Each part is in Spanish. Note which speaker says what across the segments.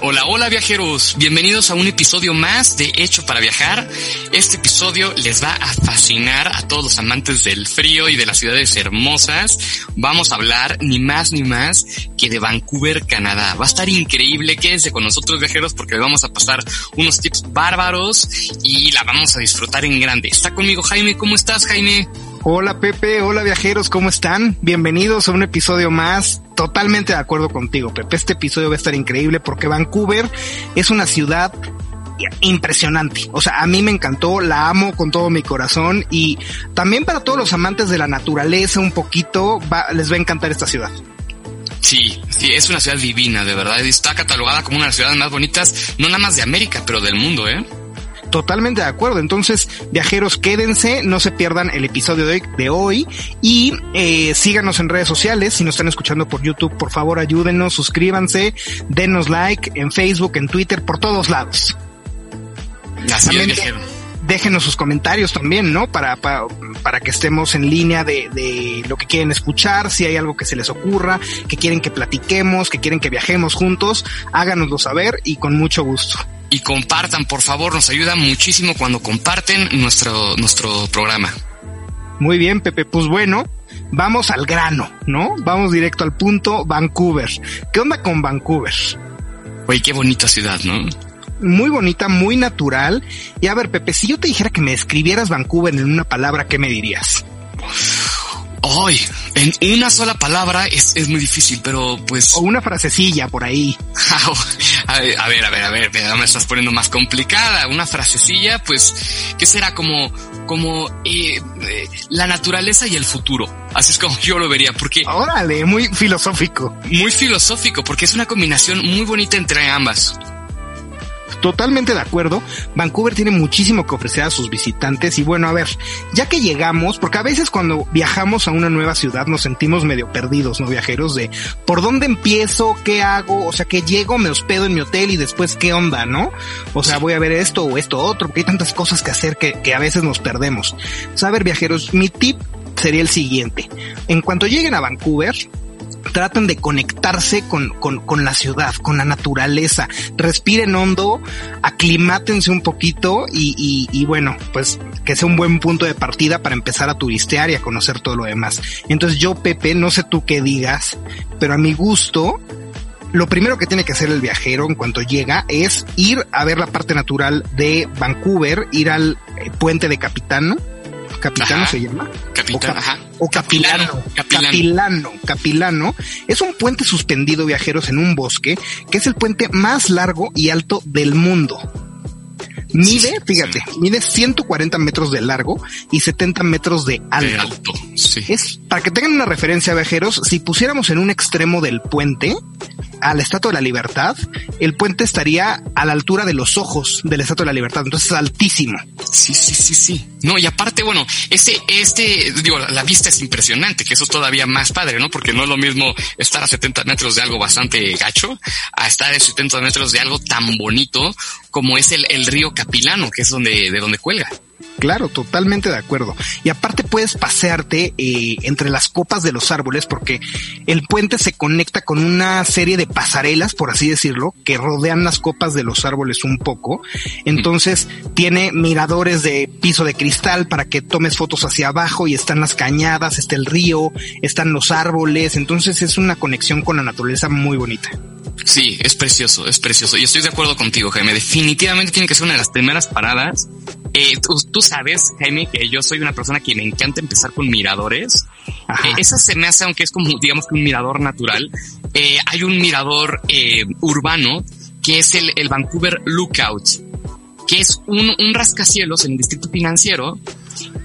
Speaker 1: Hola, hola viajeros, bienvenidos a un episodio más de Hecho para Viajar. Este episodio les va a fascinar a todos los amantes del frío y de las ciudades hermosas. Vamos a hablar ni más ni más que de Vancouver, Canadá. Va a estar increíble, quédense con nosotros viajeros porque les vamos a pasar unos tips bárbaros y la vamos a disfrutar en grande. Está conmigo Jaime, ¿cómo estás Jaime?
Speaker 2: Hola Pepe, hola viajeros, ¿cómo están? Bienvenidos a un episodio más. Totalmente de acuerdo contigo, Pepe. Este episodio va a estar increíble porque Vancouver es una ciudad impresionante. O sea, a mí me encantó, la amo con todo mi corazón y también para todos los amantes de la naturaleza un poquito, va, les va a encantar esta ciudad.
Speaker 1: Sí, sí, es una ciudad divina, de verdad. Está catalogada como una de las ciudades más bonitas, no nada más de América, pero del mundo, ¿eh?
Speaker 2: Totalmente de acuerdo. Entonces, viajeros, quédense, no se pierdan el episodio de hoy, de hoy y eh, síganos en redes sociales. Si nos están escuchando por YouTube, por favor ayúdenos, suscríbanse, denos like en Facebook, en Twitter, por todos lados.
Speaker 1: Así
Speaker 2: También
Speaker 1: es, viajero.
Speaker 2: déjenos sus comentarios también, ¿no? Para, para, para que estemos en línea de, de lo que quieren escuchar, si hay algo que se les ocurra, que quieren que platiquemos, que quieren que viajemos juntos, háganoslo saber y con mucho gusto.
Speaker 1: Y compartan, por favor, nos ayuda muchísimo cuando comparten nuestro, nuestro programa.
Speaker 2: Muy bien, Pepe. Pues bueno, vamos al grano, ¿no? Vamos directo al punto, Vancouver. ¿Qué onda con Vancouver?
Speaker 1: Oye, qué bonita ciudad, ¿no?
Speaker 2: Muy bonita, muy natural. Y a ver, Pepe, si yo te dijera que me describieras Vancouver en una palabra, ¿qué me dirías?
Speaker 1: Ay, en una sola palabra es, es muy difícil, pero pues...
Speaker 2: O una frasecilla por ahí.
Speaker 1: a ver, a ver, a ver, a ver, ya me estás poniendo más complicada. Una frasecilla, pues, ¿qué será? Como, como eh, eh, la naturaleza y el futuro. Así es como yo lo vería, porque
Speaker 2: Órale, muy filosófico.
Speaker 1: muy filosófico, porque es una combinación muy bonita entre ambas.
Speaker 2: Totalmente de acuerdo. Vancouver tiene muchísimo que ofrecer a sus visitantes y bueno, a ver, ya que llegamos, porque a veces cuando viajamos a una nueva ciudad nos sentimos medio perdidos, ¿no? Viajeros de por dónde empiezo, qué hago, o sea, que llego, me hospedo en mi hotel y después qué onda, ¿no? O sea, voy a ver esto o esto otro, porque hay tantas cosas que hacer que, que a veces nos perdemos. O sea, a ver, viajeros, mi tip sería el siguiente. En cuanto lleguen a Vancouver, traten de conectarse con, con, con, la ciudad, con la naturaleza, respiren hondo, aclimátense un poquito y, bueno, pues que sea un buen punto de partida para empezar a turistear y a conocer todo lo demás. Entonces yo, Pepe, no sé tú qué digas, pero a mi gusto, lo primero que tiene que hacer el viajero en cuanto llega es ir a ver la parte natural de Vancouver, ir al eh, puente de Capitano. Capitano
Speaker 1: Ajá.
Speaker 2: se llama.
Speaker 1: Capitán,
Speaker 2: o,
Speaker 1: ajá.
Speaker 2: o capilano,
Speaker 1: Capilano.
Speaker 2: capilano, capilano. Es un puente suspendido viajeros en un bosque, que es el puente más largo y alto del mundo. Mide, fíjate,
Speaker 1: sí.
Speaker 2: mide 140 metros de largo y 70 metros de alto.
Speaker 1: De alto, sí.
Speaker 2: Es, para que tengan una referencia, viajeros, si pusiéramos en un extremo del puente a la Estatua de la Libertad, el puente estaría a la altura de los ojos de la Estatua de la Libertad, entonces es altísimo.
Speaker 1: Sí, sí, sí, sí. No, y aparte, bueno, este, este, digo, la vista es impresionante, que eso es todavía más padre, ¿no? Porque no es lo mismo estar a 70 metros de algo bastante gacho, a estar a 70 metros de algo tan bonito como es el, el río Capilano, que es donde, de donde cuelga.
Speaker 2: Claro, totalmente de acuerdo. Y aparte puedes pasearte eh, entre las copas de los árboles porque el puente se conecta con una serie de pasarelas, por así decirlo, que rodean las copas de los árboles un poco. Entonces tiene miradores de piso de cristal para que tomes fotos hacia abajo y están las cañadas, está el río, están los árboles. Entonces es una conexión con la naturaleza muy bonita.
Speaker 1: Sí, es precioso, es precioso. Y estoy de acuerdo contigo, Jaime. Definitivamente tiene que ser una de las primeras paradas. Eh, tú, tú sabes, Jaime, que yo soy una persona que me encanta empezar con miradores Eh, esa se me hace, aunque es como, digamos que un mirador natural. Eh, hay un mirador eh, urbano que es el, el Vancouver Lookout, que es un, un rascacielos en el distrito financiero,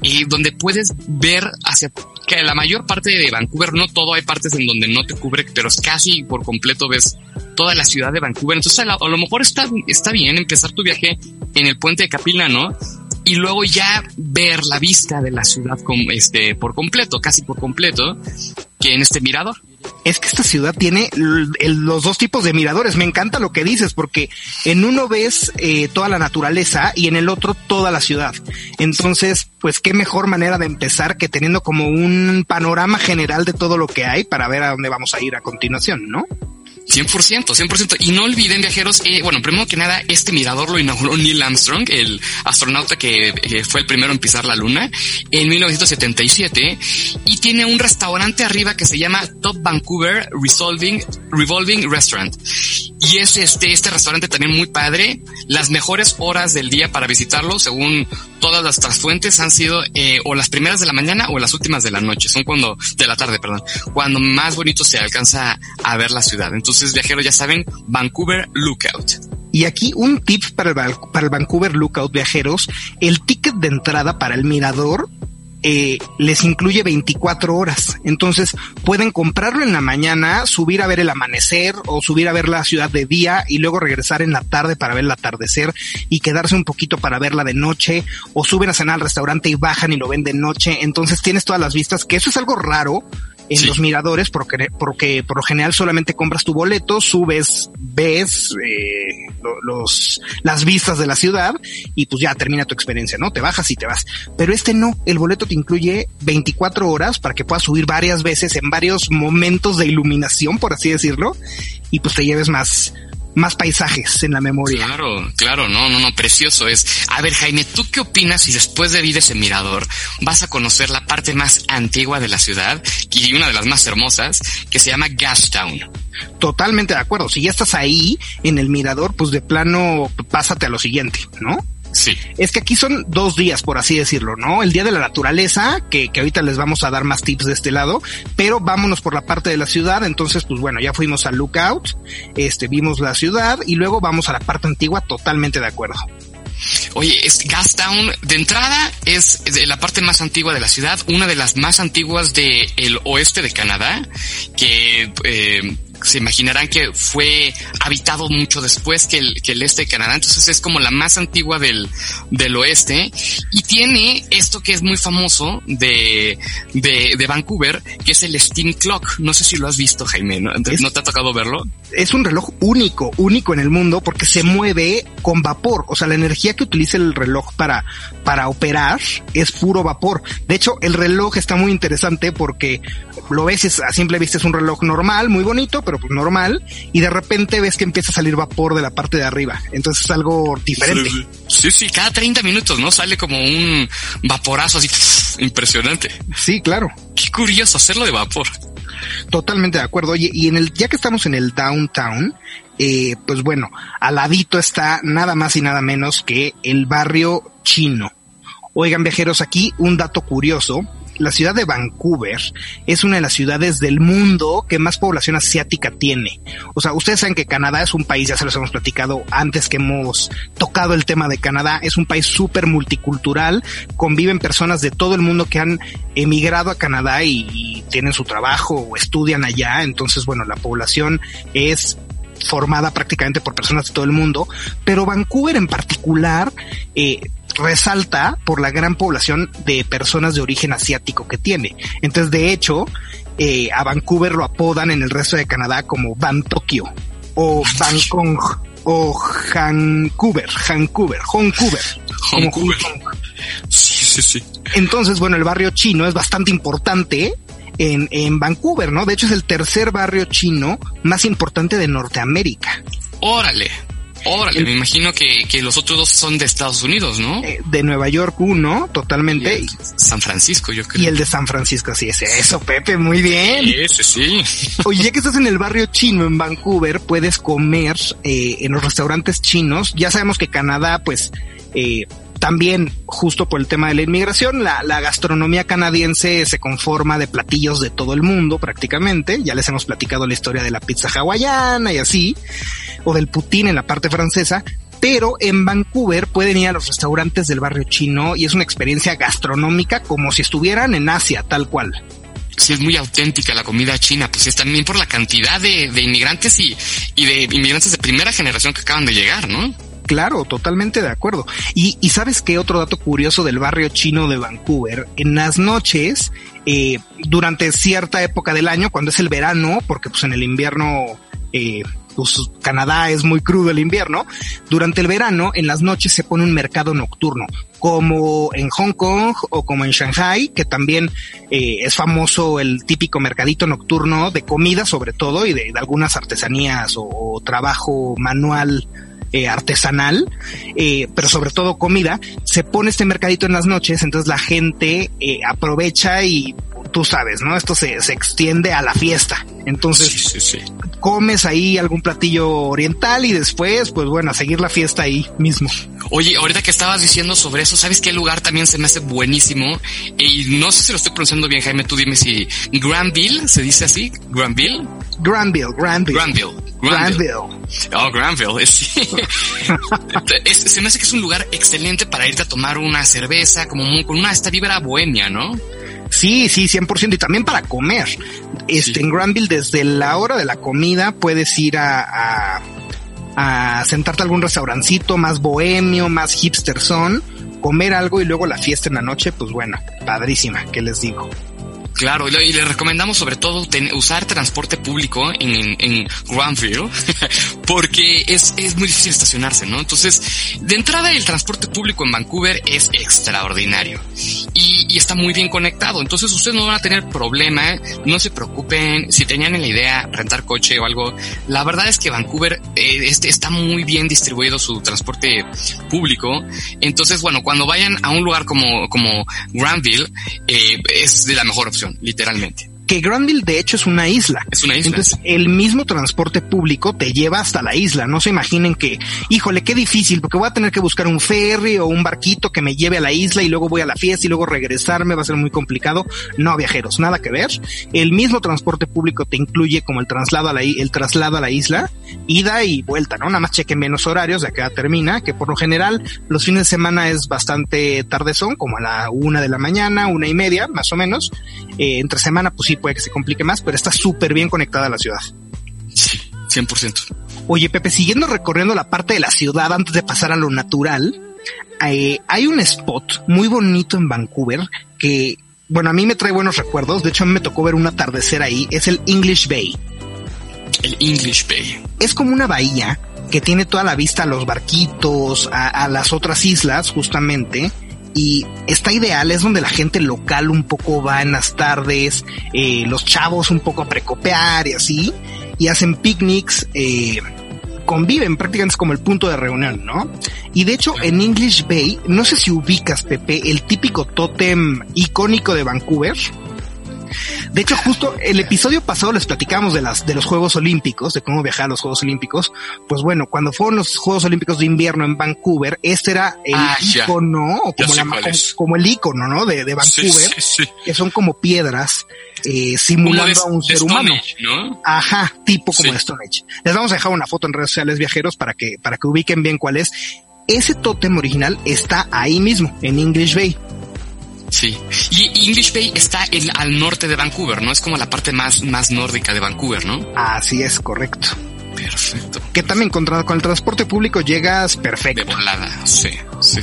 Speaker 1: eh, donde puedes ver hacia que la mayor parte de Vancouver, no todo, hay partes en donde no te cubre, pero es casi por completo ves toda la ciudad de Vancouver. Entonces a, lo mejor está, está bien empezar tu viaje en el puente de Capilano y luego ya ver la vista de la ciudad con, este, por completo, casi por completo, que en este mirador.
Speaker 2: Es que esta ciudad tiene los dos tipos de miradores. Me encanta lo que dices, porque en uno ves eh, toda la naturaleza y en el otro toda la ciudad. Entonces, pues qué mejor manera de empezar que teniendo como un panorama general de todo lo que hay para ver a dónde vamos a ir a continuación, ¿no?
Speaker 1: 100%, 100%. Y no olviden, viajeros, eh, bueno, primero que nada, este mirador lo inauguró Neil Armstrong, el astronauta que fue el primero en pisar la luna, en 1977, y tiene un restaurante arriba que se llama Top Vancouver Resolving, Revolving Restaurant. Y es este, este restaurante también muy padre. Las mejores horas del día para visitarlo, según todas las fuentes, han sido eh, o las primeras de la mañana o las últimas de la noche. Son cuando, de la tarde, perdón, cuando más bonito se alcanza a ver la ciudad. Entonces, viajeros, ya saben, Vancouver Lookout.
Speaker 2: Y aquí un tip para el, para el Vancouver Lookout viajeros, el ticket de entrada para el mirador eh, les incluye 24 horas. Entonces pueden comprarlo en la mañana, subir a ver el amanecer o subir a ver la ciudad de día y luego regresar en la tarde para ver el atardecer y quedarse un poquito para verla de noche o suben a cenar al restaurante y bajan y lo ven de noche. Entonces tienes todas las vistas, que eso es algo raro en sí. los miradores porque, porque por lo general solamente compras tu boleto, subes, ves eh, los, las vistas de la ciudad y pues ya termina tu experiencia, ¿no? Te bajas y te vas. Pero este no, el boleto te incluye 24 horas para que puedas subir varias veces en varios momentos de iluminación, por así decirlo, y pues te lleves más, más paisajes en la memoria.
Speaker 1: Claro, claro, no, no, no, precioso es. A ver, Jaime, ¿tú qué opinas si después de ir ese mirador vas a conocer la parte más antigua de la ciudad y una de las más hermosas que se llama Gastown?
Speaker 2: Totalmente de acuerdo. Si ya estás ahí en el mirador, pues de plano pásate a lo siguiente, ¿no?
Speaker 1: Sí.
Speaker 2: Es que aquí son dos días, por así decirlo, ¿no? El día de la naturaleza, que, que ahorita les vamos a dar más tips de este lado, pero vámonos por la parte de la ciudad. Entonces, pues bueno, ya fuimos al lookout, este, vimos la ciudad y luego vamos a la parte antigua, totalmente de acuerdo.
Speaker 1: Oye, es Gastown de entrada es de la parte más antigua de la ciudad, una de las más antiguas del el oeste de Canadá, que eh, se imaginarán que fue habitado mucho después que el, que el este de Canadá, entonces es como la más antigua del, del oeste y tiene esto que es muy famoso de, de, de Vancouver, que es el Steam Clock. No sé si lo has visto, Jaime, ¿no? ¿no te ha tocado verlo?
Speaker 2: Es un reloj único, único en el mundo porque se mueve con vapor, o sea, la energía que utiliza el reloj para, para operar es puro vapor. De hecho, el reloj está muy interesante porque lo ves es, a simple vista es un reloj normal, muy bonito, pero pues normal, y de repente ves que empieza a salir vapor de la parte de arriba. Entonces es algo diferente.
Speaker 1: Sí, sí, cada 30 minutos, ¿no? Sale como un vaporazo así impresionante.
Speaker 2: Sí, claro.
Speaker 1: Qué curioso hacerlo de vapor.
Speaker 2: Totalmente de acuerdo. Oye, y en el, ya que estamos en el downtown, eh, pues bueno, al ladito está nada más y nada menos que el barrio chino. Oigan, viajeros, aquí un dato curioso la ciudad de Vancouver es una de las ciudades del mundo que más población asiática tiene. O sea, ustedes saben que Canadá es un país, ya se los hemos platicado antes que hemos tocado el tema de Canadá, es un país súper multicultural, conviven personas de todo el mundo que han emigrado a Canadá y, tienen su trabajo o estudian allá, entonces bueno, la población es formada prácticamente por personas de todo el mundo, pero Vancouver en particular eh, resalta por la gran población de personas de origen asiático que tiene. Entonces, de hecho, eh, a Vancouver lo apodan en el resto de Canadá como Van Tokyo o Bangkok o Vancouver, Vancouver, Vancouver.
Speaker 1: Vancouver. Sí, sí, sí.
Speaker 2: Entonces, bueno, el barrio chino es bastante importante en, en Vancouver, ¿no? De hecho, es el tercer barrio chino más importante de Norteamérica.
Speaker 1: Órale. Órale, el, me imagino que, que, los otros dos son de Estados Unidos, ¿no?
Speaker 2: Eh, de Nueva York uno, totalmente.
Speaker 1: Y San Francisco, yo creo.
Speaker 2: Y el de San Francisco, sí, ese, eso, Pepe, muy bien.
Speaker 1: Ese, sí.
Speaker 2: Oye, ya que estás en el barrio chino en Vancouver, puedes comer eh, en los restaurantes chinos. Ya sabemos que Canadá, pues, eh, también, justo por el tema de la inmigración, la, gastronomía canadiense se conforma de platillos de todo el mundo prácticamente. Ya les hemos platicado la historia de la pizza hawaiana y así, o del poutine en la parte francesa. Pero en Vancouver pueden ir a los restaurantes del barrio chino y es una experiencia gastronómica como si estuvieran en Asia, tal cual
Speaker 1: sí es muy auténtica la comida china, pues es también por la cantidad de, inmigrantes y, de inmigrantes de primera generación que acaban de llegar, ¿no?
Speaker 2: Claro, totalmente de acuerdo. Y, y sabes qué otro dato curioso del barrio chino de Vancouver, en las noches, eh, durante cierta época del año, cuando es el verano, porque pues en el invierno eh, pues Canadá es muy crudo el invierno, durante el verano en las noches se pone un mercado nocturno, como en Hong Kong o como en Shanghai, que también eh, es famoso el típico mercadito nocturno de comida sobre todo y de, algunas artesanías o trabajo manual eh, artesanal, eh, pero sobre todo comida, se pone este mercadito en las noches, entonces la gente eh, aprovecha y tú sabes, ¿no? Esto se, se extiende a la fiesta. Entonces,
Speaker 1: Sí, sí, sí.
Speaker 2: comes ahí algún platillo oriental y después, pues bueno, a seguir la fiesta ahí mismo.
Speaker 1: Oye, ahorita que estabas diciendo sobre eso, ¿sabes qué lugar también se me hace buenísimo? Y no sé si lo estoy pronunciando bien, Jaime, tú dime si Granville, ¿se dice así? Granville?
Speaker 2: Granville, Granville.
Speaker 1: Granville.
Speaker 2: Granville.
Speaker 1: Oh, Granville. Sí. Es- se me hace que es un lugar excelente para irte a tomar una cerveza, como muy- con una esta vibra bohemia, ¿no?
Speaker 2: Sí, sí, 100%. Y también para comer. Este,
Speaker 1: Sí.
Speaker 2: en Granville, desde la hora de la comida, puedes ir a, a, a sentarte a algún restaurancito más bohemio, más hipster son, comer algo y luego la fiesta en la noche, pues bueno, padrísima, ¿qué les digo?
Speaker 1: Claro, y le, y le recomendamos sobre todo ten- usar transporte público en, en Granville, porque es, es muy difícil estacionarse, ¿no? Entonces, de entrada el transporte público en Vancouver es extraordinario y, y está muy bien conectado, entonces ustedes no van a tener problema, no se preocupen, si tenían en la idea rentar coche o algo, la verdad es que Vancouver eh, este, está muy bien distribuido su transporte público, entonces bueno, cuando vayan a un lugar como, como Granville, eh, es de la mejor opción, literalmente.
Speaker 2: Que Granville de hecho es una isla.
Speaker 1: Es una isla.
Speaker 2: Entonces, el mismo transporte público te lleva hasta la isla. No se imaginen que, híjole, qué difícil, porque voy a tener que buscar un ferry o un barquito que me lleve a la isla y luego voy a la fiesta y luego regresarme, va a ser muy complicado. No, viajeros, nada que ver. El mismo transporte público te incluye como el traslado a la, el traslado a la isla, ida y vuelta, ¿no? Nada más chequen bien los horarios, de acá termina, que por lo general los fines de semana es bastante tardezón, como a la una de la mañana, una y media, más o menos. Eh, entre semana, pues sí puede que se complique más, pero está súper bien conectada a la ciudad.
Speaker 1: Sí, 100%.
Speaker 2: Oye, Pepe, siguiendo recorriendo la parte de la ciudad antes de pasar a lo natural, eh, hay un spot muy bonito en Vancouver que, bueno, a mí me trae buenos recuerdos. De hecho, a mí me tocó ver un atardecer ahí. Es el English Bay.
Speaker 1: El English Bay.
Speaker 2: Es como una bahía que tiene toda la vista a los barquitos, a, a las otras islas, justamente. Y está ideal, es donde la gente local un poco va en las tardes, eh, los chavos un poco a precopear y así, y hacen picnics, eh, conviven, prácticamente es como el punto de reunión, ¿no? Y de hecho, en English Bay, no sé si ubicas, Pepe, el típico tótem icónico de Vancouver. De hecho, justo el episodio pasado les platicamos de las de los Juegos Olímpicos, de cómo viajar a los Juegos Olímpicos. Pues bueno, cuando fueron los Juegos Olímpicos de invierno en Vancouver, este era el
Speaker 1: Ah,
Speaker 2: icono, o como, la- como, como el icono, ¿no? De, de Vancouver,
Speaker 1: sí, sí.
Speaker 2: que son como piedras eh, simulando a un ser
Speaker 1: Stone
Speaker 2: humano. Ajá, tipo como de Stone Age. Les vamos a dejar una foto en redes sociales viajeros para que, para que ubiquen bien cuál es. Ese tótem original está ahí mismo, en English Bay.
Speaker 1: Sí. Y English Bay está en- al norte de Vancouver, ¿no? Es como la parte más, más nórdica de Vancouver, ¿no?
Speaker 2: Así es, correcto.
Speaker 1: Perfecto.
Speaker 2: Que también con, tra- con el transporte público llegas
Speaker 1: De
Speaker 2: perfecto.
Speaker 1: volada, sí.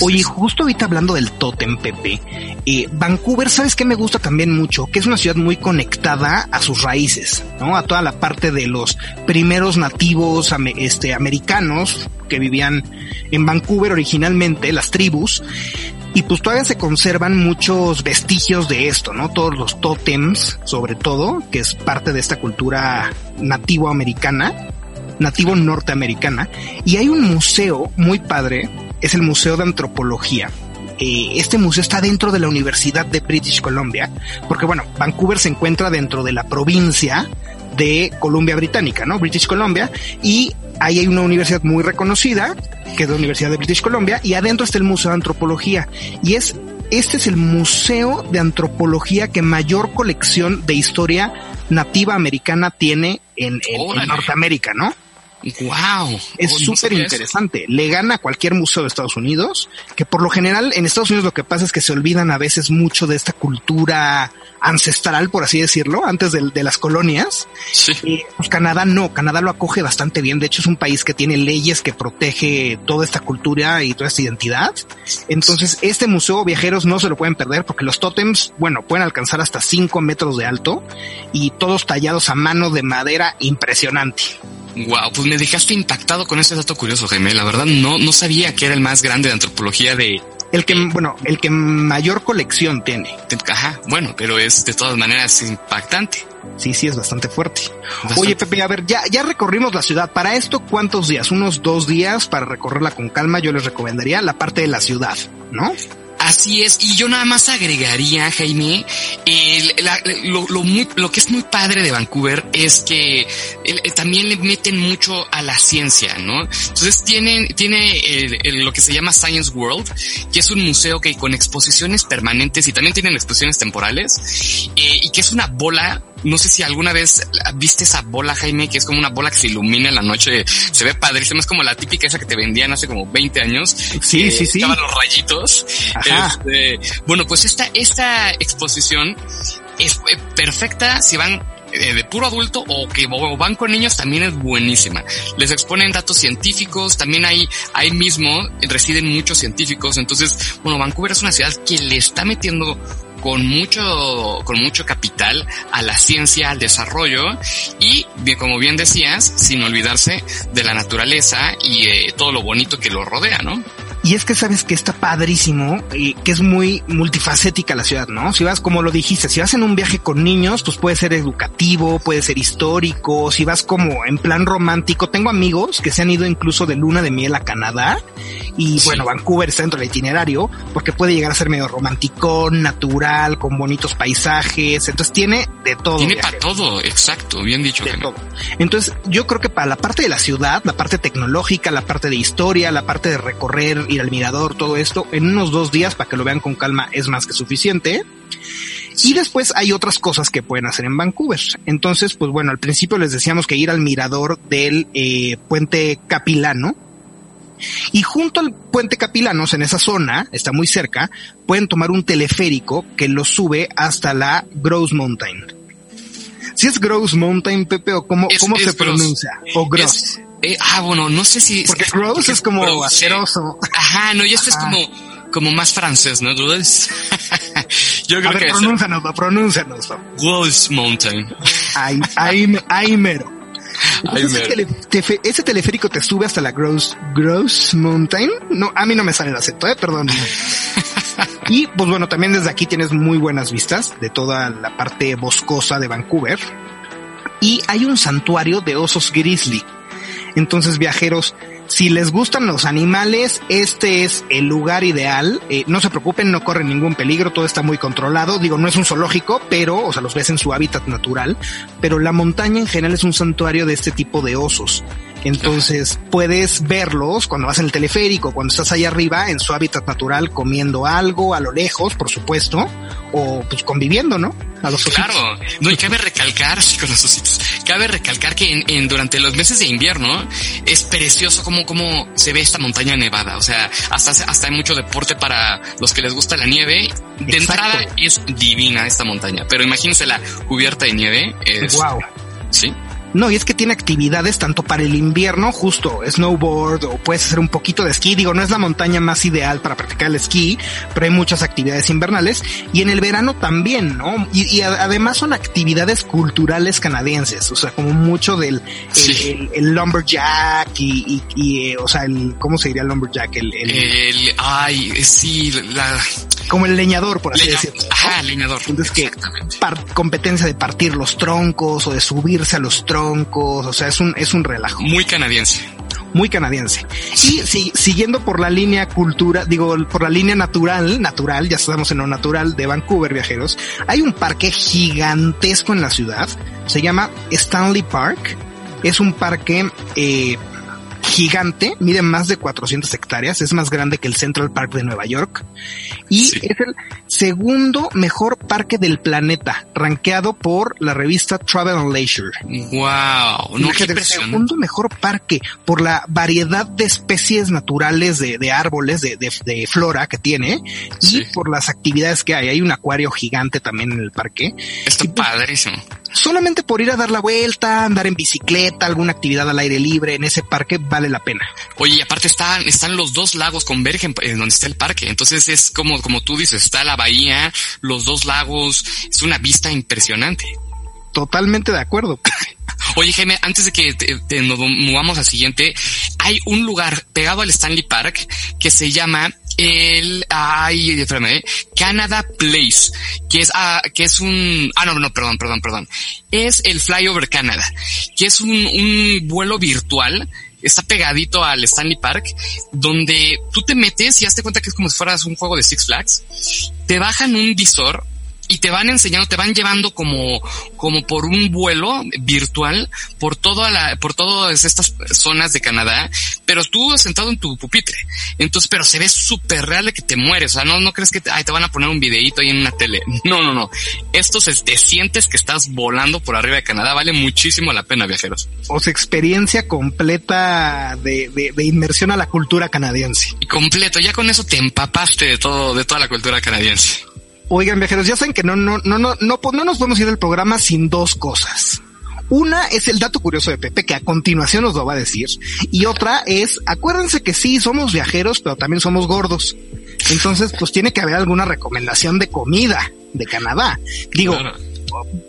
Speaker 2: Oye,
Speaker 1: sí.
Speaker 2: justo ahorita hablando del tótem, Pepe, eh, Vancouver, ¿sabes qué me gusta también mucho? Que es una ciudad muy conectada a sus raíces, ¿no? A toda la parte de los primeros nativos este, americanos que vivían en Vancouver originalmente, las tribus. Y pues todavía se conservan muchos vestigios de esto, ¿no? Todos los tótems, sobre todo, que es parte de esta cultura nativo americana, nativo norteamericana. Y hay un museo muy padre, es el Museo de Antropología. Eh, este museo está dentro de la Universidad de British Columbia, porque bueno, Vancouver se encuentra dentro de la provincia de Columbia Británica, ¿no? British Columbia. Y ahí hay una universidad muy reconocida, que es la Universidad de British Columbia, y adentro está el Museo de Antropología. Y es, este es el museo de antropología que mayor colección de historia nativa americana tiene en, en, en Norteamérica, ¿no?
Speaker 1: Wow.
Speaker 2: Es súper interesante. Le gana a cualquier museo de Estados Unidos, que por lo general en Estados Unidos lo que pasa es que se olvidan a veces mucho de esta cultura ancestral, por así decirlo, antes de, de las colonias.
Speaker 1: Sí.
Speaker 2: Eh, pues Canadá no, Canadá lo acoge bastante bien. De hecho, es un país que tiene leyes que protege toda esta cultura y toda esta identidad. Entonces, este museo viajeros no se lo pueden perder porque los tótems, bueno, pueden alcanzar hasta 5 metros de alto y todos tallados a mano de madera impresionante.
Speaker 1: Wow, pues me dejaste impactado con ese dato curioso, Jaime. La verdad no, no sabía que era el más grande de antropología de...
Speaker 2: El que, bueno, el que mayor colección tiene.
Speaker 1: Ajá, bueno, pero es de todas maneras impactante.
Speaker 2: Sí, sí, es bastante fuerte. Bastante. Oye, Pepe, a ver, ya, ya recorrimos la ciudad. Para esto, ¿cuántos días? Unos dos días para recorrerla con calma. Yo les recomendaría la parte de la ciudad, ¿no?
Speaker 1: Así es, y yo nada más agregaría, Jaime, lo, lo, muy, lo, que es muy padre de Vancouver es que también le meten mucho a la ciencia, ¿no? Entonces tienen, tiene el, lo que se llama Science World, que es un museo que con exposiciones permanentes y también tienen exposiciones temporales, eh, y que es una bola no sé si alguna vez viste esa bola, Jaime, que es como una bola que se ilumina en la noche. Se ve padrísimo. Es como la típica esa que te vendían hace como 20 años.
Speaker 2: Sí,
Speaker 1: eh,
Speaker 2: sí, sí.
Speaker 1: Estaban los rayitos. Este, bueno, pues esta, esta exposición es perfecta si van eh, de puro adulto o que van con niños también es buenísima. Les exponen datos científicos, también ahí, ahí mismo residen muchos científicos. Entonces, bueno, Vancouver es una ciudad que le está metiendo con mucho, con mucho capital a la ciencia, al desarrollo y, como bien decías, sin olvidarse de la naturaleza y eh, todo lo bonito que lo rodea, ¿no?
Speaker 2: Y es que sabes que está padrísimo y que es muy multifacética la ciudad, ¿no? Si vas, como lo dijiste, si vas en un viaje con niños, pues puede ser educativo, puede ser histórico, si vas como en plan romántico. Tengo amigos que se han ido incluso de luna de miel a Canadá y sí. bueno, Vancouver está dentro del itinerario porque puede llegar a ser medio romántico, natural, con bonitos paisajes. Entonces tiene de todo.
Speaker 1: Tiene para todo, exacto, bien dicho.
Speaker 2: De todo. Entonces yo creo que para la parte de la ciudad, la parte tecnológica, la parte de historia, la parte de recorrer ir al mirador, todo esto, en unos dos días para que lo vean con calma es más que suficiente. Y después hay otras cosas que pueden hacer en Vancouver. Entonces, pues bueno, al principio les decíamos que ir al mirador del eh, puente Capilano. Y junto al puente Capilanos, en esa zona, está muy cerca, pueden tomar un teleférico que los sube hasta la Gross Mountain. Si es Gross Mountain, Pepe, o cómo,
Speaker 1: es,
Speaker 2: cómo
Speaker 1: es
Speaker 2: se
Speaker 1: gross.
Speaker 2: pronuncia? O Gross.
Speaker 1: Es, eh, ah, bueno, no sé si.
Speaker 2: Porque gross es como gross, asqueroso.
Speaker 1: Ajá, no, y esto es como, como más francés, ¿no?
Speaker 2: Yo creo A ver, que pronúncianoslo, pronúncianoslo.
Speaker 1: Gross Mountain.
Speaker 2: Ay, ay, ay, mero. Ese, tele, ese, teleférico te sube hasta la Gross, Gross Mountain. No, a mí no me sale el acento, eh, perdón. y pues bueno, también desde aquí tienes muy buenas vistas de toda la parte boscosa de Vancouver. Y hay un santuario de osos grizzly. Entonces, viajeros, si les gustan los animales, este es el lugar ideal. Eh, no se preocupen, no corren ningún peligro, todo está muy controlado. Digo, no es un zoológico, pero, o sea, los ves en su hábitat natural. Pero la montaña en general es un santuario de este tipo de osos. Entonces puedes verlos cuando vas en el teleférico, cuando estás allá arriba en su hábitat natural comiendo algo a lo lejos, por supuesto, o pues conviviendo, ¿no? A los
Speaker 1: claro, no, y cabe recalcar, sí, con los ositos, cabe recalcar que en, en, durante los meses de invierno es precioso como, como se ve esta montaña nevada, o sea, hasta, hasta hay mucho deporte para los que les gusta la nieve. De Exacto. entrada es divina esta montaña, pero imagínense la cubierta de nieve. Es,
Speaker 2: wow.
Speaker 1: Sí.
Speaker 2: No, y es que tiene actividades tanto para el invierno, justo snowboard o puedes hacer un poquito de esquí. Digo, no es la montaña más ideal para practicar el esquí, pero hay muchas actividades invernales y en el verano también, ¿no? Y, y además son actividades culturales canadienses, o sea, como mucho del
Speaker 1: sí.
Speaker 2: el, el, el, lumberjack y, y, y, o sea, el, ¿cómo se diría el lumberjack? El,
Speaker 1: el, el ay, sí, la,
Speaker 2: como el leñador, por así
Speaker 1: Leña,
Speaker 2: decirlo.
Speaker 1: Ajá, leñador.
Speaker 2: Entonces que par, competencia de partir los troncos o de subirse a los troncos, o sea, es un, es un relajo.
Speaker 1: Muy canadiense.
Speaker 2: muy canadiense. Y si, siguiendo por la línea cultura, digo, por la línea natural, natural, ya estamos en lo natural de Vancouver, viajeros, hay un parque gigantesco en la ciudad, se llama Stanley Park. Es un parque eh, gigante, mide más de 400 hectáreas, es más grande que el Central Park de Nueva York y
Speaker 1: Sí.
Speaker 2: es el segundo mejor parque del planeta, rankeado por la revista Travel and Leisure.
Speaker 1: Wow, no,
Speaker 2: Imagínate, el segundo mejor parque por la variedad de especies naturales de, de árboles, de, de- de flora que tiene y por las actividades que hay. Hay un acuario gigante también en el parque.
Speaker 1: Está padrísimo.
Speaker 2: Solamente por ir a dar la vuelta, andar en bicicleta, alguna actividad al aire libre en ese parque vale la pena.
Speaker 1: Oye, y aparte están, están los dos lagos convergen en donde está el parque. Entonces es como, como tú dices, está la bahía, los dos lagos, es una vista impresionante.
Speaker 2: Totalmente de acuerdo.
Speaker 1: Oye, Jaime, antes de que te- te- nos movamos al siguiente, hay un lugar pegado al Stanley Park que se llama el, ay, espérame, eh, Canada Place, que es, ah, que es un, ah, no, no, perdón, perdón, perdón. Es el Flyover Canada, que es un, un vuelo virtual está pegadito al Stanley Park, donde tú te metes y hazte cuenta que es como si fueras un juego de Six Flags, te bajan un visor y te van enseñando, te van llevando como, como por un vuelo virtual por toda la, por todas estas zonas de Canadá, pero tú sentado en tu pupitre. Entonces, pero se ve súper real de que te mueres. O sea, no, no crees que te, ay, te van a poner un videíto ahí en una tele. No, no, no. Esto se, te sientes que estás volando por arriba de Canadá. Vale muchísimo la pena, viajeros.
Speaker 2: O sea, experiencia completa de, de, de inmersión a la cultura canadiense.
Speaker 1: Y completo. Ya con eso te empapaste de todo, de toda la cultura canadiense.
Speaker 2: Oigan, viajeros, ya saben que no, no, no, no, no, no nos podemos ir del programa sin dos cosas. Una es el dato curioso de Pepe, que a continuación nos lo va a decir. Y otra es, acuérdense que sí, somos viajeros, pero también somos gordos. Entonces, pues tiene que haber alguna recomendación de comida de Canadá. Digo,
Speaker 1: Claro.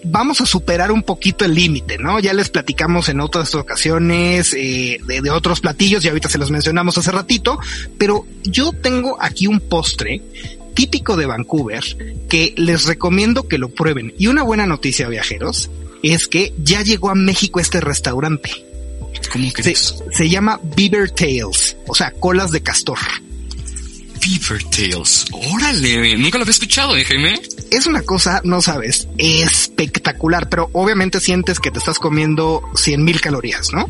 Speaker 2: vamos a superar un poquito el límite, ¿no? Ya les platicamos en otras ocasiones eh, de, de otros platillos y ahorita se los mencionamos hace ratito, pero yo tengo aquí un postre típico de Vancouver que les recomiendo que lo prueben. Y una buena noticia, viajeros, es que ya llegó a México este restaurante.
Speaker 1: ¿Cómo que
Speaker 2: Se,
Speaker 1: es?
Speaker 2: se llama Beaver Tails, o sea, colas de castor.
Speaker 1: Beaver Tails. Órale, nunca lo había escuchado, ¿eh, Jaime?
Speaker 2: es una cosa, no sabes, espectacular, pero obviamente sientes que te estás comiendo 100 mil calorías, ¿no?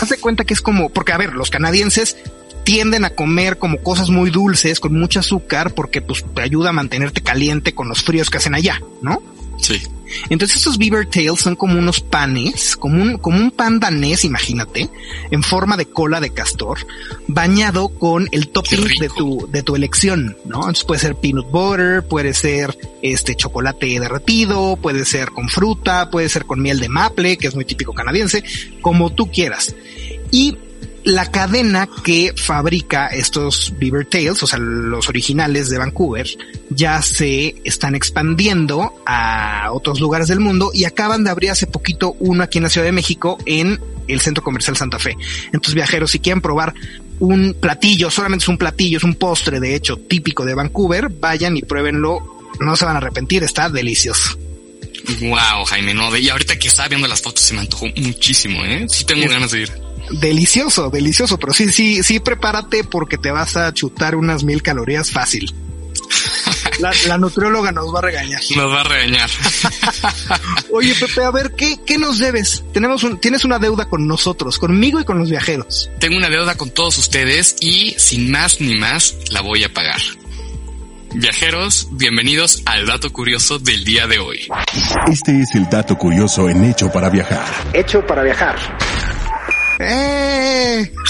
Speaker 2: Haz de cuenta que es como, porque a ver, los canadienses tienden a comer como cosas muy dulces, con mucho azúcar, porque pues te ayuda a mantenerte caliente con los fríos que hacen allá, ¿no?
Speaker 1: Sí.
Speaker 2: Entonces estos beaver tails son como unos panes, como un, como un pan danés, imagínate, en forma de cola de castor, bañado con el topping de tu, de tu elección, ¿no? Entonces puede ser peanut butter, puede ser este chocolate derretido, puede ser con fruta, puede ser con miel de maple, que es muy típico canadiense, como tú quieras. Y la cadena que fabrica estos Beaver Tails, o sea, los originales de Vancouver, ya se están expandiendo a otros lugares del mundo y acaban de abrir hace poquito uno aquí en la Ciudad de México en el Centro Comercial Santa Fe. Entonces, viajeros, si quieren probar un platillo, solamente es un platillo, es un postre, de hecho, típico de Vancouver, vayan y pruébenlo. No se van a arrepentir, está delicioso.
Speaker 1: Wow, Jaime, no, y ahorita que estaba viendo las fotos se me antojó muchísimo, ¿eh? Sí tengo ganas de ir.
Speaker 2: Delicioso, delicioso, pero sí, sí, sí, prepárate porque te vas a chutar unas mil calorías fácil. La, la nutrióloga nos va a regañar.
Speaker 1: Nos va a regañar.
Speaker 2: Oye, Pepe, a ver, ¿qué, qué nos debes? Tenemos un, tienes una deuda con nosotros, conmigo y con los viajeros.
Speaker 1: Tengo una deuda con todos ustedes y sin más ni más la voy a pagar. Viajeros, bienvenidos al dato curioso del día de hoy.
Speaker 3: Este es el dato curioso en Hecho para Viajar.
Speaker 4: Hecho para viajar.
Speaker 2: ¡Eh!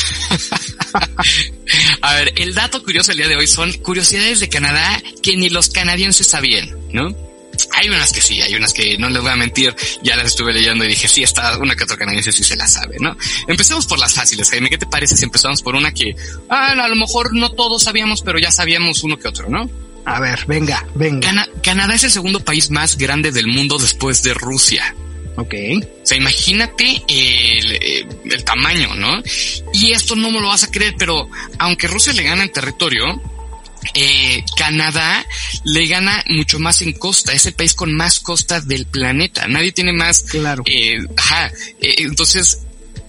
Speaker 1: A ver, el dato curioso del día de hoy son curiosidades de Canadá que ni los canadienses sabían, ¿no? Hay unas que sí, hay unas que no les voy a mentir, ya las estuve leyendo y dije, sí, está una que otro canadiense sí se la sabe, ¿no? Empecemos por las fáciles, Jaime, ¿qué te parece si empezamos por una que, ah, a lo mejor no todos sabíamos, pero ya sabíamos uno que otro, ¿no?
Speaker 2: A ver, venga, venga.
Speaker 1: Cana- Canadá es el segundo país más grande del mundo después de Rusia.
Speaker 2: Ok.
Speaker 1: O sea, imagínate el, eh, el tamaño, ¿no? Y esto no me lo vas a creer, pero aunque Rusia le gana en territorio, eh, Canadá le gana mucho más en costa. Es el país con más costa del planeta. Nadie tiene más.
Speaker 2: Claro.
Speaker 1: Eh, ajá. Eh, entonces,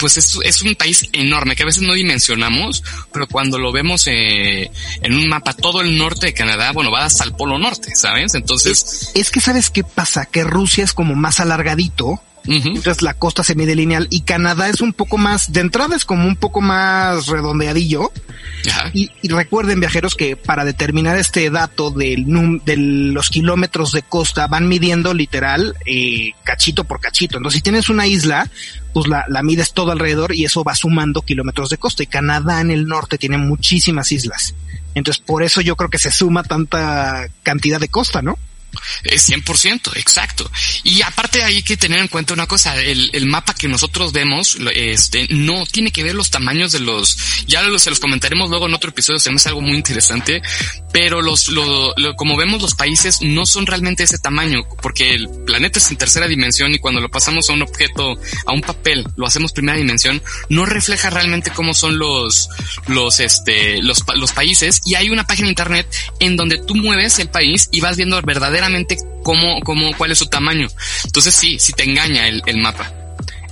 Speaker 1: pues es, es, un país enorme que a veces no dimensionamos, pero cuando lo vemos eh, en un mapa, todo el norte de Canadá, bueno, va hasta el polo norte, ¿sabes? Entonces...
Speaker 2: Es, es que sabes qué pasa, que Rusia es como más alargadito entonces la costa se mide lineal y Canadá es un poco más, de entrada es como un poco más redondeadillo. Y, recuerden viajeros que para determinar este dato del de los kilómetros de costa van midiendo literal eh, cachito por cachito. Entonces si tienes una isla, pues la, la mides todo alrededor y eso va sumando kilómetros de costa. Y Canadá en el norte tiene muchísimas islas. Entonces por eso yo creo que se suma tanta cantidad de costa, ¿no?
Speaker 1: Es 100%, exacto. Y aparte hay que tener en cuenta una cosa, el, el, mapa que nosotros vemos, este, no tiene que ver los tamaños de los, ya se los comentaremos luego en otro episodio, se me algo muy interesante, pero los, lo, como vemos los países no son realmente ese tamaño, porque el planeta es en tercera dimensión y cuando lo pasamos a un objeto, a un papel, lo hacemos primera dimensión, no refleja realmente cómo son los, los, este, los, los países y hay una página de internet en donde tú mueves el país y vas viendo verdaderamente cómo, cómo, cuál es su tamaño. Entonces sí, sí te engaña el, el mapa.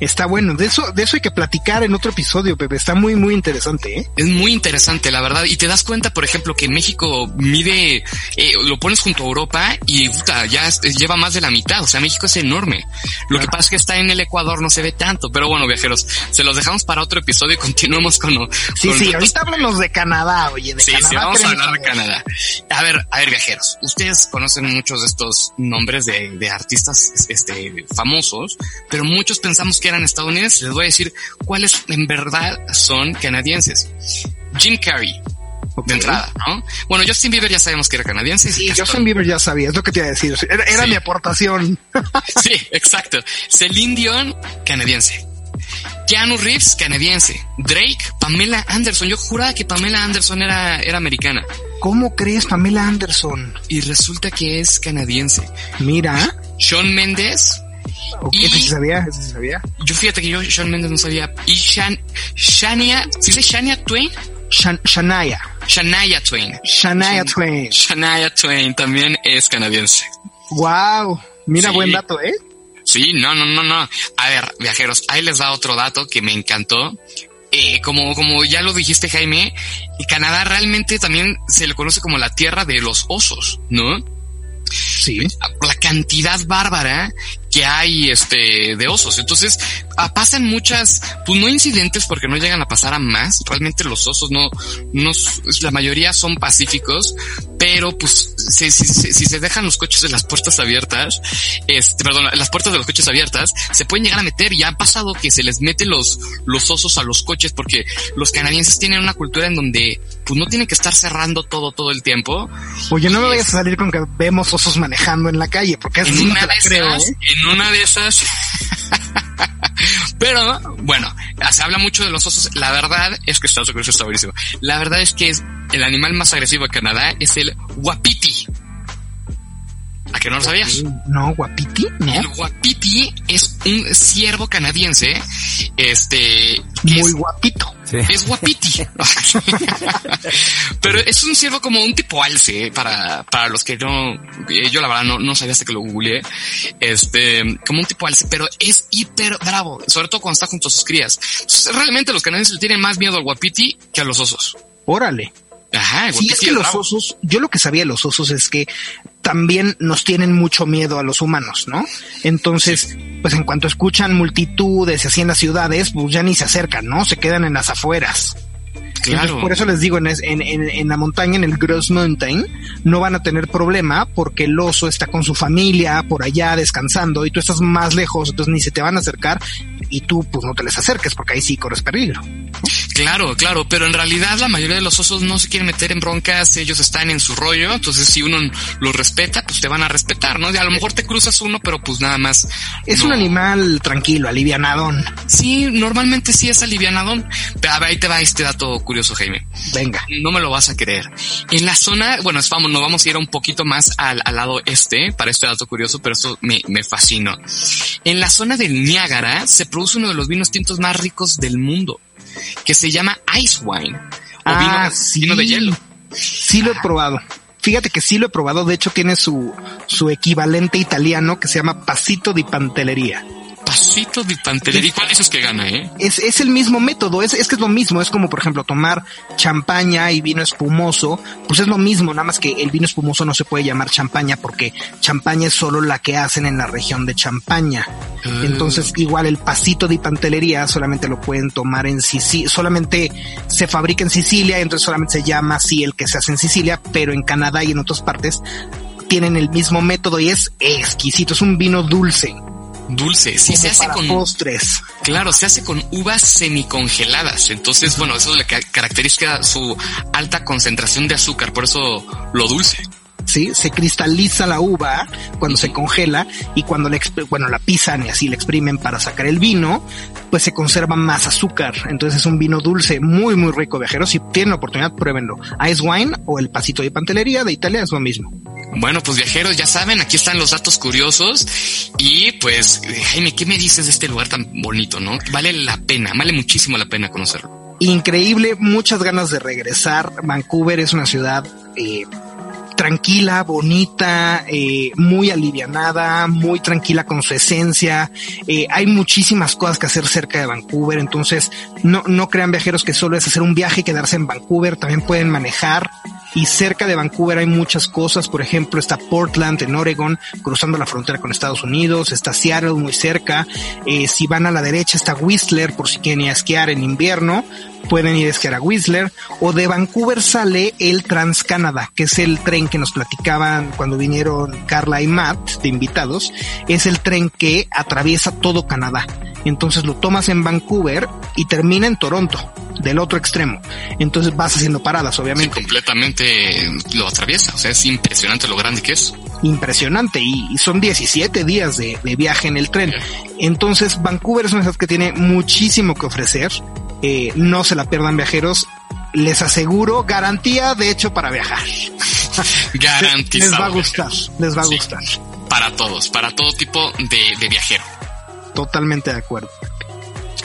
Speaker 2: Está bueno, de eso, de eso hay que platicar en otro episodio, Pepe. Está muy, muy interesante, ¿eh?
Speaker 1: Es muy interesante, la verdad. Y te das cuenta, por ejemplo, que México mide, eh, lo pones junto a Europa y puta, ya lleva más de la mitad. O sea, México es enorme. Lo que pasa es que está en el Ecuador, no se ve tanto. Pero bueno, viajeros, se los dejamos para otro episodio y continuamos con.
Speaker 2: Sí, sí, ahorita hablamos de Canadá, oye, de
Speaker 1: sí,
Speaker 2: Canadá.
Speaker 1: Sí, vamos a hablar de Canadá. A ver, a ver, viajeros. Ustedes conocen muchos de estos nombres de, de artistas, este, famosos, pero muchos pensamos que eran estadounidenses. Les voy a decir cuáles en verdad son canadienses. Jim Carrey. De entrada, ¿no? Bueno, Justin Bieber ya sabemos que era canadiense.
Speaker 2: Sí, Justin Bieber ya sabía, es lo que te iba a decir. Era, era
Speaker 1: Sí.
Speaker 2: mi aportación.
Speaker 1: Sí, exacto. Celine Dion, canadiense. Keanu Reeves, canadiense. Drake, Pamela Anderson. Yo juraba que Pamela Anderson era, era americana.
Speaker 2: ¿Cómo crees, Pamela Anderson?
Speaker 1: Y resulta que es canadiense.
Speaker 2: Mira,
Speaker 1: Sean Mendes.
Speaker 2: Ok,
Speaker 1: Y-
Speaker 2: ese sí sabía, ese sí sabía.
Speaker 1: Yo fíjate que yo Sean Mendes no sabía. Y Shan, Shania, ¿sí dice Shania Twain?
Speaker 2: Shan- Shania,
Speaker 1: Shania Twain.
Speaker 2: Shania
Speaker 1: Shan-
Speaker 2: Twain.
Speaker 1: Shania Twain también es canadiense.
Speaker 2: Wow, mira
Speaker 1: Sí.
Speaker 2: buen dato, ¿eh?
Speaker 1: Sí, no, no, no, no. A ver, viajeros, ahí les da otro dato que me encantó. Eh, como, como ya lo dijiste, Jaime, Canadá realmente también se le conoce como la tierra de los osos, ¿no?
Speaker 2: Sí.
Speaker 1: la cantidad bárbara que hay este de osos. Entonces, ah, pasan muchas, pues no incidentes porque no llegan a pasar a más. Realmente los osos no, no, la mayoría son pacíficos, pero pues si, si, si- si se dejan los coches de las puertas abiertas, este, perdón, las puertas de los coches abiertas, se pueden llegar a meter. Y ha pasado que se les mete los, los osos a los coches porque los canadienses tienen una cultura en donde pues no tienen que estar cerrando todo todo el tiempo.
Speaker 2: Oye, no me vayas a
Speaker 1: es-
Speaker 2: salir con que vemos osos manejando en la calle, porque no
Speaker 1: una
Speaker 2: te la creo, ¿eh?
Speaker 1: en una de esas. Pero, bueno, se habla mucho de los osos. La verdad es que Estados Unidos está buenísimo. La verdad es que es el animal más agresivo de Canadá es el guapiti. ¿A que no lo sabías?
Speaker 2: No, guapiti, no.
Speaker 1: El guapiti es un ciervo canadiense, este,
Speaker 2: Muy
Speaker 1: es,
Speaker 2: guapito.
Speaker 5: Sí.
Speaker 1: es guapiti. Pero es un ciervo como un tipo alce, para, para los que no, eh, yo la verdad no, no sabía hasta que lo googleé, este, como un tipo alce, pero es hiper bravo, sobre todo cuando está junto a sus crías. Entonces, realmente los canadienses le tienen más miedo al guapiti que a los osos.
Speaker 2: Órale.
Speaker 1: Ajá,
Speaker 2: Sí, es que los
Speaker 1: bravo.
Speaker 2: osos, yo lo que sabía de los osos es que también nos tienen mucho miedo a los humanos, ¿no? Entonces, pues en cuanto escuchan multitudes y así en las ciudades, pues ya ni se acercan, ¿no? Se quedan en las afueras. Entonces, por eso les digo, en, en- en la montaña, en el Gross Mountain, no van a tener problema porque el oso está con su familia por allá descansando y tú estás más lejos, entonces ni se te van a acercar y tú pues no te les acerques porque ahí sí corres peligro.
Speaker 1: Claro, claro, pero en realidad la mayoría de los osos no se quieren meter en broncas, ellos están en su rollo, entonces si uno los respeta, pues te van a respetar, ¿no? Y a lo mejor te cruzas uno, pero pues nada más.
Speaker 2: Es
Speaker 1: no.
Speaker 2: un animal tranquilo, alivianadón.
Speaker 1: Sí, normalmente sí es alivianadón, pero a ver, ahí te va este dato curioso, Jaime.
Speaker 2: Venga.
Speaker 1: No me lo vas a creer. En la zona, bueno, vamos, nos vamos a ir un poquito más al, al lado este para este dato curioso, pero esto me, me fascinó. En la zona del Niágara se produce uno de los vinos tintos más ricos del mundo, que se llama Ice Wine. O
Speaker 2: Ah,
Speaker 1: vino,
Speaker 2: sí.
Speaker 1: vino de hielo.
Speaker 2: Sí lo he probado. Fíjate que sí lo he probado. De hecho, tiene su, su equivalente italiano que se llama Pasito di Pantelería.
Speaker 1: Pasito de pantelería. ¿Y cuál dices que gana, eh?
Speaker 2: Es, es el mismo método, es, es que es lo mismo, es como por ejemplo tomar champaña y vino espumoso, pues es lo mismo, nada más que el vino espumoso no se puede llamar champaña porque champaña es solo la que hacen en la región de Champaña.
Speaker 1: Ah.
Speaker 2: Entonces igual el pasito de pantelería solamente lo pueden tomar en Sicilia, solamente se fabrica en Sicilia, entonces solamente se llama así el que se hace en Sicilia, pero en Canadá y en otras partes tienen el mismo método y es exquisito, es un vino dulce.
Speaker 1: Dulce, sí, se hace con...
Speaker 2: postres.
Speaker 1: Claro, se hace con uvas semicongeladas. Entonces, bueno, eso que caracteriza su alta concentración de azúcar, por eso lo dulce.
Speaker 2: ¿Sí? Se cristaliza la uva cuando se congela y cuando la, bueno, la pisan y así la exprimen para sacar el vino, pues se conserva más azúcar. Entonces es un vino dulce muy, muy rico, viajeros. Si tienen la oportunidad, pruébenlo. Ice Wine o el pasito de pantelería de Italia es lo mismo.
Speaker 1: Bueno, pues viajeros, ya saben, aquí están los datos curiosos. Y pues, eh, Jaime, ¿qué me dices de este lugar tan bonito, no? Vale la pena, vale muchísimo la pena conocerlo.
Speaker 2: Increíble, muchas ganas de regresar. Vancouver es una ciudad eh, tranquila, bonita, eh, muy alivianada, muy tranquila con su esencia. Eh, hay muchísimas cosas que hacer cerca de Vancouver, entonces no, no crean viajeros que solo es hacer un viaje y quedarse en Vancouver, también pueden manejar. Y cerca de Vancouver hay muchas cosas, por ejemplo está Portland en Oregon, cruzando la frontera con Estados Unidos, está Seattle muy cerca, eh, si van a la derecha está Whistler por si quieren esquiar en invierno, pueden ir a esquiar a Whistler, o de Vancouver sale el Trans-Canada, que es el tren que nos platicaban cuando vinieron Carla y Matt de invitados, es el tren que atraviesa todo Canadá. Entonces lo tomas en Vancouver y termina en Toronto, del otro extremo. Entonces vas haciendo paradas,
Speaker 1: Sí,
Speaker 2: obviamente.
Speaker 1: completamente lo atraviesa. O sea, es impresionante lo grande que es.
Speaker 2: impresionante y, y son 17 días de, de viaje en el tren. Entonces Vancouver es una ciudad que tiene muchísimo que ofrecer. Eh, no se la pierdan viajeros. Les aseguro garantía de hecho para viajar.
Speaker 1: Garantizado.
Speaker 2: Les va a gustar, les va a
Speaker 1: Sí.
Speaker 2: gustar.
Speaker 1: Para todos, para todo tipo de, de viajero.
Speaker 2: Totalmente de acuerdo.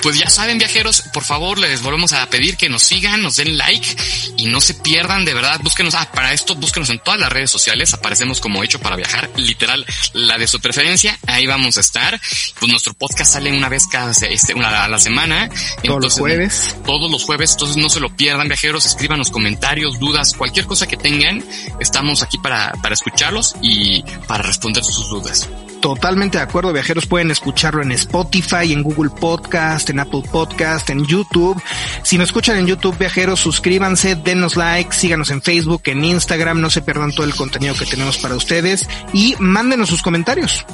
Speaker 1: Pues ya saben, viajeros, por favor, les volvemos a pedir que nos sigan, nos den like y no se pierdan, de verdad, búsquenos, ah, para esto, búsquenos en todas las redes sociales, aparecemos como hecho para viajar, literal, la de su preferencia, ahí vamos a estar. Pues nuestro podcast sale una vez cada, este, una a la semana.
Speaker 2: Todos los jueves.
Speaker 1: Todos los jueves, entonces no se lo pierdan, viajeros, escríbanos comentarios, dudas, cualquier cosa que tengan, estamos aquí para, para escucharlos y para responder sus dudas.
Speaker 2: Totalmente de acuerdo, viajeros pueden escucharlo en Spotify, en Google Podcast, en Apple Podcast, en YouTube. Si nos escuchan en YouTube, viajeros, suscríbanse, denos like, síganos en Facebook, en Instagram, no se pierdan todo el contenido que tenemos para ustedes y mándenos sus comentarios.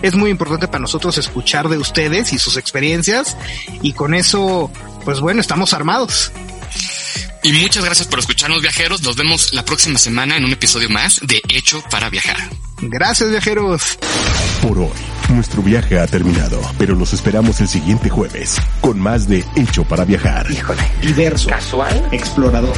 Speaker 2: Es muy importante para nosotros escuchar de ustedes y sus experiencias y con eso, pues bueno, estamos armados.
Speaker 1: Y muchas gracias por escucharnos, viajeros. Nos vemos la próxima semana en un episodio más de Hecho para Viajar.
Speaker 2: Gracias, viajeros.
Speaker 3: Por hoy, nuestro viaje ha terminado, pero los esperamos el siguiente jueves con más de Hecho para Viajar.
Speaker 2: Diverso,
Speaker 4: Casual.
Speaker 2: explorador.